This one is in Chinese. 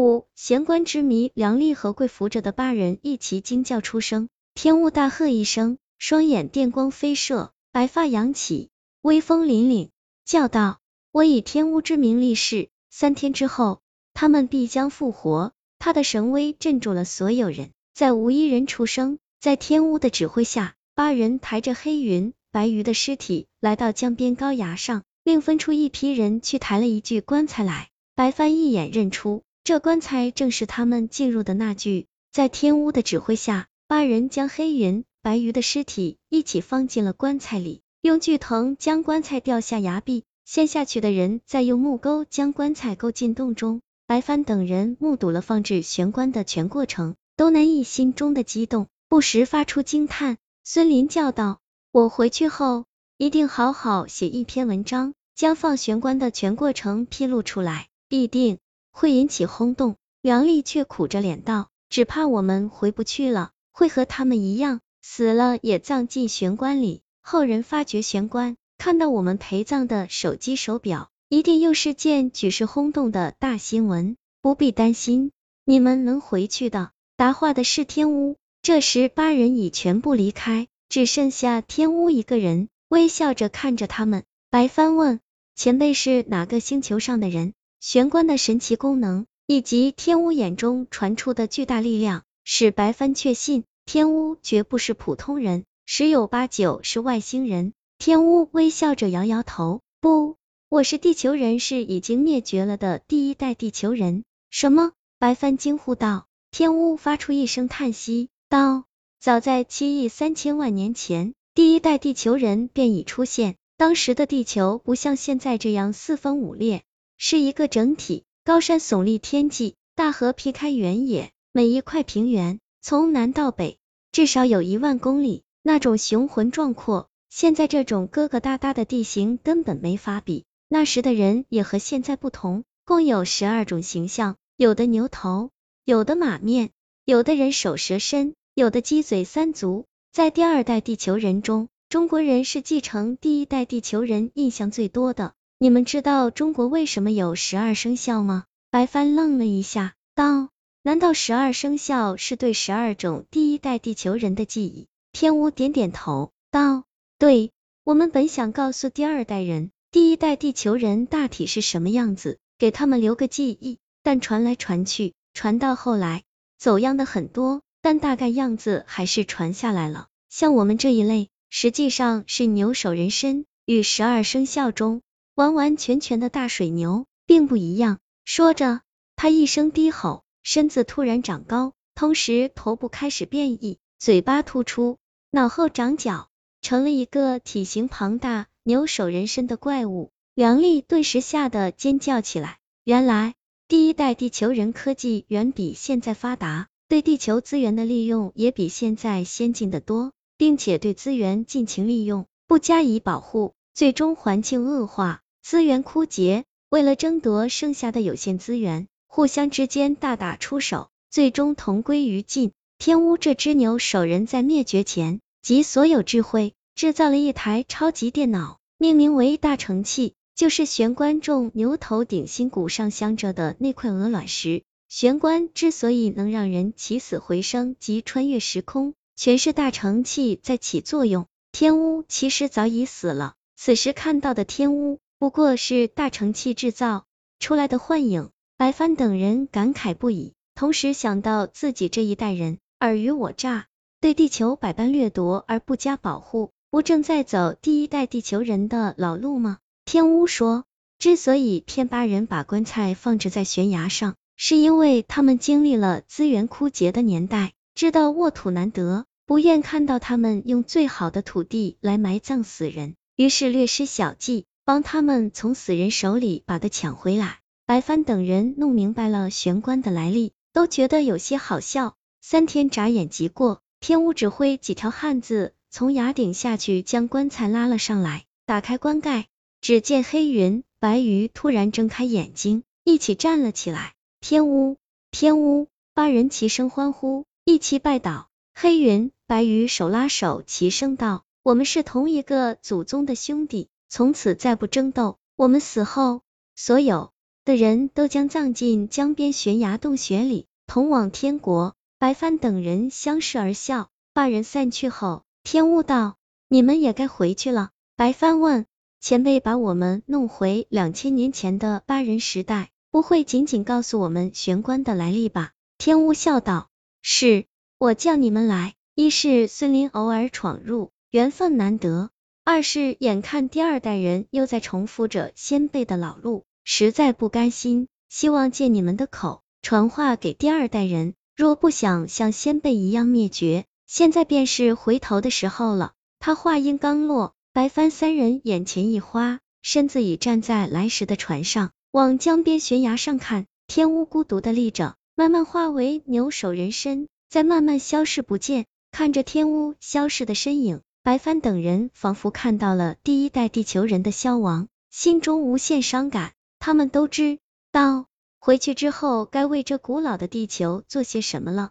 五闲官之谜，梁丽和跪伏着的八人一齐惊叫出声。天乌大喝一声，双眼电光飞射，白发扬起，威风凛凛，叫道：“我以天乌之名立誓，三天之后，他们必将复活。”他的神威镇住了所有人，再无一人出声。在天乌的指挥下，八人抬着黑云、白鱼的尸体来到江边高崖上，另分出一批人去抬了一具棺材来。白帆一眼认出，这棺材正是他们进入的那具。在天乌的指挥下，八人将黑云、白鱼的尸体一起放进了棺材里，用锯藤将棺材吊下崖壁，先下去的人再用木钩将棺材勾进洞中。白帆等人目睹了放置玄关的全过程，都难抑心中的激动。不时发出惊叹，孙林叫道：“我回去后一定好好写一篇文章，将放玄关的全过程披露出来，必定会引起轰动。”梁丽却苦着脸道：“只怕我们回不去了，会和他们一样，死了也葬进玄关里。后人发掘玄关，看到我们陪葬的手机手表，一定又是件举世轰动的大新闻。不必担心，你们能回去的。”答话的是天乌。这时，八人已全部离开，只剩下天乌一个人，微笑着看着他们。白帆问：“前辈是哪个星球上的人？”玄关的神奇功能以及天乌眼中传出的巨大力量，使白帆确信天乌绝不是普通人，十有八九是外星人。天乌微笑着摇摇头：“不，我是地球人，是已经灭绝了的第一代地球人。”什么？白帆惊呼道。天乌发出一声叹息。道：早在七亿三千万年前，第一代地球人便已出现。当时的地球不像现在这样四分五裂，是一个整体，高山耸立天际，大河劈开原野，每一块平原从南到北至少有一万公里，那种雄浑壮阔，现在这种疙疙瘩瘩的地形根本没法比。那时的人也和现在不同，共有十二种形象，有的牛头，有的马面，有的人手蛇身。有的鸡嘴三足，在第二代地球人中，中国人是继承第一代地球人印象最多的。你们知道中国为什么有十二生肖吗？白帆愣了一下，道：难道十二生肖是对十二种第一代地球人的记忆？天乌点点头，道：对，我们本想告诉第二代人，第一代地球人大体是什么样子，给他们留个记忆，但传来传去，传到后来，走样的很多。但大概样子还是传下来了。像我们这一类，实际上是牛首人身，与十二生肖中完完全全的大水牛并不一样。说着，他一声低吼，身子突然长高，同时头部开始变异，嘴巴突出，脑后长角，成了一个体型庞大、牛首人身的怪物。梁丽顿时吓得尖叫起来。原来，第一代地球人科技远比现在发达。对地球资源的利用也比现在先进的多，并且对资源尽情利用，不加以保护，最终环境恶化，资源枯竭。为了争夺剩下的有限资源，互相之间大打出手，最终同归于尽。天乌这只牛首人在灭绝前集所有智慧，制造了一台超级电脑，命名为大成器，就是玄关中牛头顶心骨上镶着的那块鹅卵石。玄关之所以能让人起死回生及穿越时空，全是大成器在起作用。天乌其实早已死了，此时看到的天乌不过是大成器制造出来的幻影。白帆等人感慨不已，同时想到自己这一代人尔虞我诈，对地球百般掠夺而不加保护，不正在走第一代地球人的老路吗？天乌说，之所以天八人把棺材放置在悬崖上。是因为他们经历了资源枯竭的年代，知道沃土难得，不愿看到他们用最好的土地来埋葬死人，于是略施小计，帮他们从死人手里把它抢回来。白帆等人弄明白了玄关的来历，都觉得有些好笑。三天眨眼即过，天乌指挥几条汉子从崖顶下去，将棺材拉了上来，打开棺盖，只见黑云、白鱼突然睁开眼睛，一起站了起来。天屋，天屋，八人齐声欢呼，一齐拜倒。黑云、白鱼手拉手，齐声道：“我们是同一个祖宗的兄弟，从此再不争斗。我们死后，所有的人都将葬进江边悬崖洞穴里，同往天国。白帆等人相视而笑。八人散去后，天悟道：“你们也该回去了。”白帆问：“前辈把我们弄回两千年前的八人时代，不会仅仅告诉我们玄关的来历吧？”天悟笑道：“是，我叫你们来，一是孙林偶尔闯入，缘分难得；二是眼看第二代人又在重复着先辈的老路。”实在不甘心，希望借你们的口传话给第二代人，若不想像先辈一样灭绝，现在便是回头的时候了。他话音刚落，白帆三人眼前一花，身子已站在来时的船上，往江边悬崖上看。天乌孤独的立着，慢慢化为牛首人身，再慢慢消失不见。看着天乌消失的身影，白帆等人仿佛看到了第一代地球人的消亡，心中无限伤感。他们都知道，回去之后该为这古老的地球做些什么了。